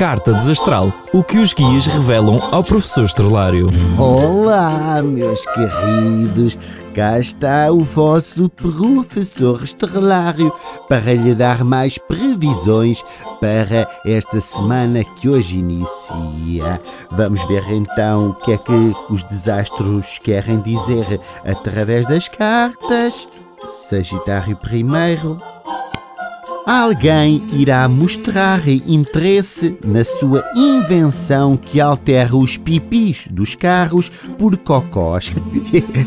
Carta Desastral, o que os guias revelam ao professor Estrelário. Olá, meus queridos, cá está o vosso professor Estrelário para lhe dar mais previsões para esta semana que hoje inicia. Vamos ver então o que é que os desastros querem dizer através das cartas. Sagitário primeiro, Alguém irá mostrar interesse na sua invenção que altera os pipis dos carros por cocós.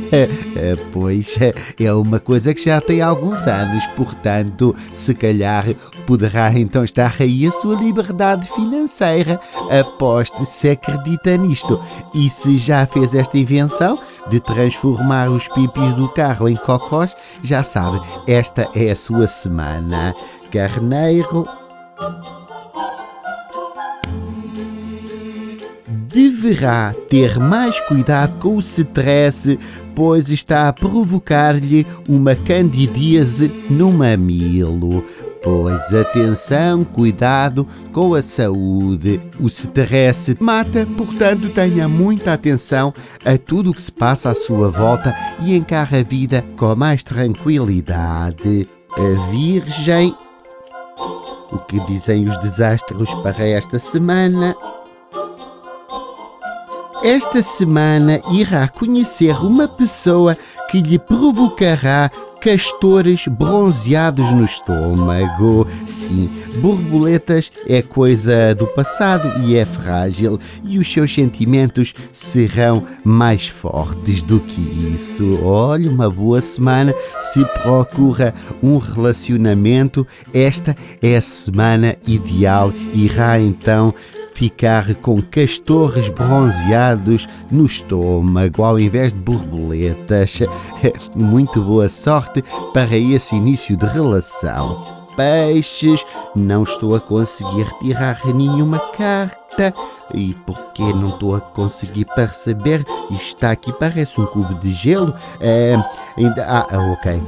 pois é uma coisa que já tem alguns anos, portanto, se calhar poderá então estar aí a sua liberdade financeira. Aposte se acredita nisto. E se já fez esta invenção de transformar os pipis do carro em cocós, já sabe, esta é a sua semana. Carneiro deverá ter mais cuidado com o stress, pois está a provocar-lhe uma candidíase no mamilo. Pois atenção, cuidado com a saúde. O stress mata, portanto, tenha muita atenção a tudo o que se passa à sua volta e encara a vida com mais tranquilidade. A Virgem o que dizem os desastres para esta semana? Esta semana irá conhecer uma pessoa que lhe provocará castores bronzeados no estômago. Sim, borboletas é coisa do passado e é frágil, e os seus sentimentos serão mais fortes do que isso. Olha, uma boa semana se procura um relacionamento. Esta é a semana ideal. Irá então ficar com castores bronzeados no estômago ao invés de borboletas. Muito boa sorte para esse início de relação. Peixes, não estou a conseguir tirar nenhuma carta. E porque não estou a conseguir perceber? Está aqui, parece um cubo de gelo. É, ainda, ah, ok.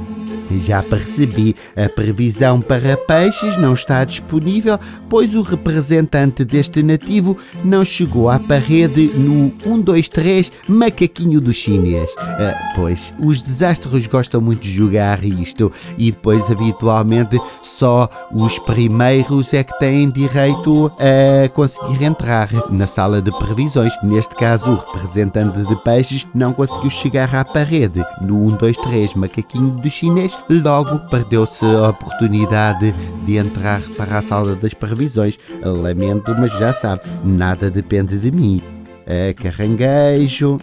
Já percebi. A previsão para peixes não está disponível, pois o representante deste nativo não chegou à parede no 1, 2, 3 macaquinho do chinês. Ah, pois, os desastres gostam muito de jogar isto e depois, habitualmente, só os primeiros é que têm direito a conseguir entrar na sala de previsões. Neste caso, o representante de peixes não conseguiu chegar à parede. No 1, 2, 3 macaquinho do chinês, logo perdeu-se a oportunidade de entrar para a sala das previsões. Lamento, mas já sabe, nada depende de mim. É caranguejo.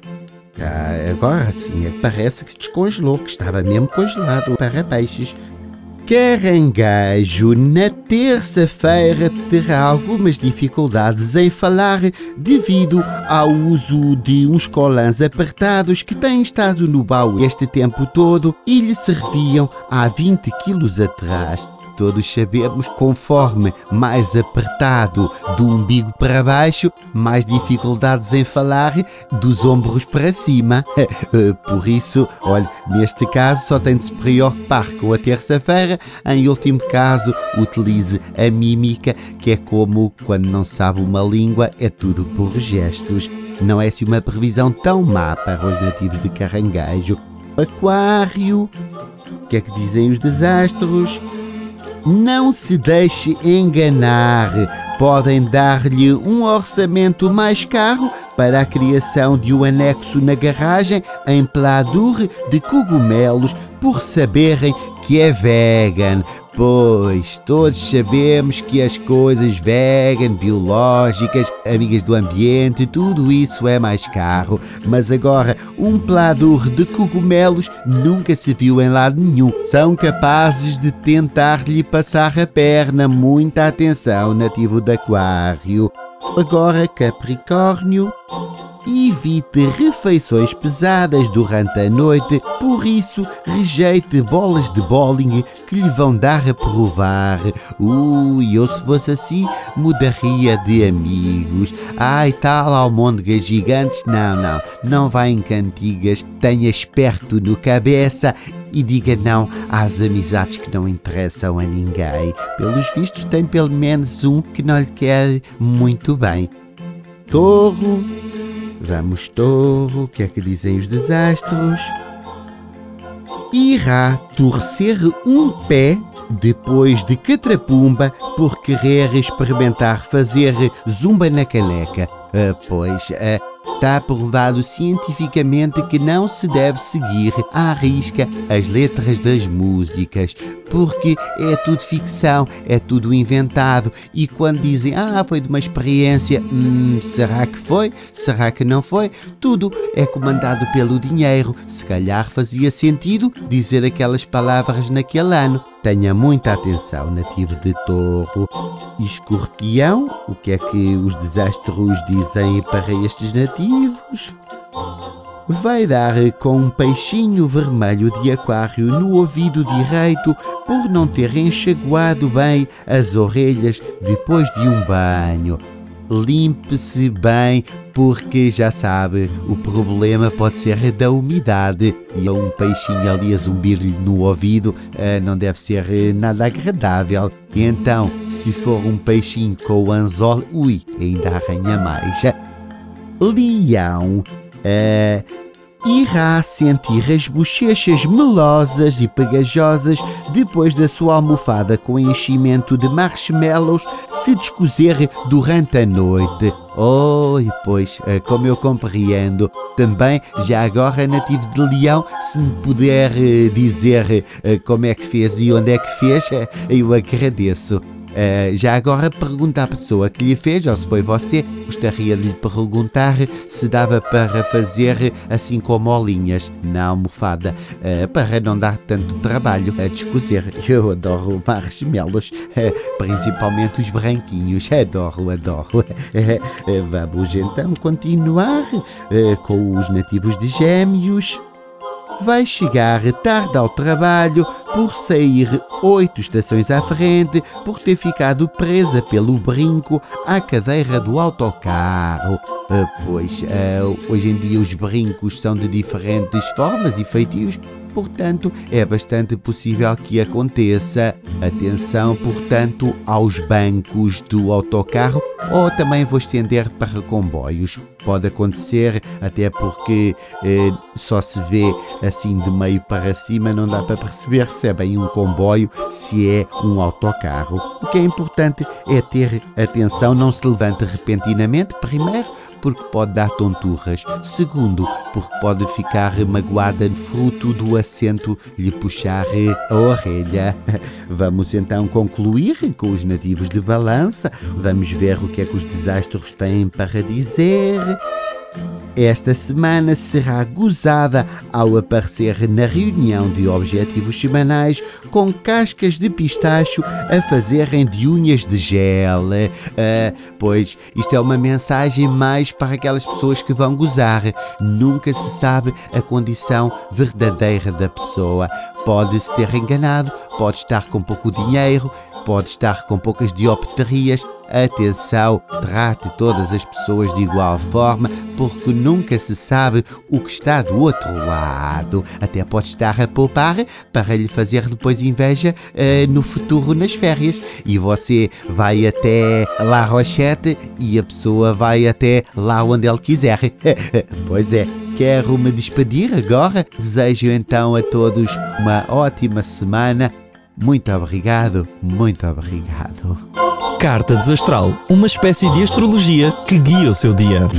Ah, agora sim, parece que descongelou, que estava mesmo congelado para peixes. Caranguejo, na terça-feira terá algumas dificuldades em falar devido ao uso de uns colãs apertados que têm estado no baú este tempo todo e lhe serviam há 20 quilos atrás todos sabemos, conforme mais apertado do umbigo para baixo, mais dificuldades em falar dos ombros para cima. Por isso, olha, neste caso só tem de se preocupar com a terça-feira. Em último caso, utilize a mímica, que é como quando não sabe uma língua, é tudo por gestos. Não é se uma previsão tão má para os nativos de Caranguejo. Aquário, o que é que dizem os desastros? Não se deixe enganar. Podem dar-lhe um orçamento mais caro para a criação de um anexo na garagem em Pladur de cogumelos por saberem que é vegan. Pois todos sabemos que as coisas vegan, biológicas, amigas do ambiente, tudo isso é mais caro. Mas agora, um pladur de cogumelos nunca se viu em lado nenhum. São capazes de tentar-lhe passar a perna. Muita atenção, nativo de Aquário. Agora, Capricórnio. Evite refeições pesadas durante a noite, por isso rejeite bolas de bowling que lhe vão dar a provar. Ui, eu se fosse assim, mudaria de amigos. Ai, tal almôndegas gigantes, não, não, não vai em cantigas, tenha esperto no cabeça e diga não às amizades que não interessam a ninguém. Pelos vistos, tem pelo menos um que não lhe quer muito bem. Torro, vamos, Torro, o que é que dizem os desastros? Irá torcer um pé depois de Catrapumba por querer experimentar fazer zumba na caneca. Ah, pois, ah, Está provado cientificamente que não se deve seguir à risca as letras das músicas, porque é tudo ficção, é tudo inventado. E quando dizem, ah, foi de uma experiência, hum, será que foi? Será que não foi? Tudo é comandado pelo dinheiro. Se calhar fazia sentido dizer aquelas palavras naquele ano. Tenha muita atenção, nativo de touro. Escorpião, o que é que os desastros dizem para estes nativos? Vai dar com um peixinho vermelho de aquário no ouvido direito por não ter enxaguado bem as orelhas depois de um banho limpe-se bem, porque já sabe, o problema pode ser da umidade e um peixinho ali a zumbir-lhe no ouvido eh, não deve ser eh, nada agradável. Então, se for um peixinho com o anzol, ui, ainda arranha mais. Leão. Uh, irá sentir as bochechas melosas e pegajosas depois da sua almofada com enchimento de marshmallows se descozer durante a noite. Oh, e pois, eh, como eu compreendo. Também, já agora, nativo de Leão, se me puder eh, dizer eh, como é que fez e onde é que fez, eu agradeço. Uh, já agora pergunta à pessoa que lhe fez, ou se foi você, gostaria de lhe perguntar se dava para fazer assim com molinhas na almofada, uh, para não dar tanto trabalho a descozer. Eu adoro marshmallows, uh, principalmente os branquinhos, adoro, adoro. Vamos então continuar com os nativos de Gêmeos vai chegar tarde ao trabalho por sair oito estações à frente por ter ficado presa pelo brinco à cadeira do autocarro. Ah, pois ah, hoje em dia os brincos são de diferentes formas e feitios portanto, é bastante possível que aconteça. Atenção, portanto, aos bancos do autocarro ou também vou estender para comboios. Pode acontecer, até porque eh, só se vê assim de meio para cima, não dá para perceber se é bem um comboio, se é um autocarro. O que é importante é ter atenção, não se levante repentinamente, primeiro, porque pode dar tonturras. Segundo, porque pode ficar magoada fruto do assento lhe puxar a orelha. Vamos então concluir com os nativos de balança. Vamos ver o que é que os desastros têm para dizer. Esta semana será gozada ao aparecer na reunião de objetivos semanais com cascas de pistacho a fazerem de unhas de gel. Uh, pois isto é uma mensagem mais para aquelas pessoas que vão gozar. Nunca se sabe a condição verdadeira da pessoa. Pode-se ter enganado, pode estar com pouco dinheiro, pode estar com poucas diopterias. Atenção, trate todas as pessoas de igual forma, porque nunca se sabe o que está do outro lado. Até pode estar a poupar para lhe fazer depois inveja uh, no futuro nas férias. E você vai até La Rochette e a pessoa vai até lá onde ele quiser. pois é. Quero me despedir agora. Desejo então a todos uma ótima semana muito obrigado, muito obrigado. Carta Desastral, uma espécie de astrologia que guia o seu dia.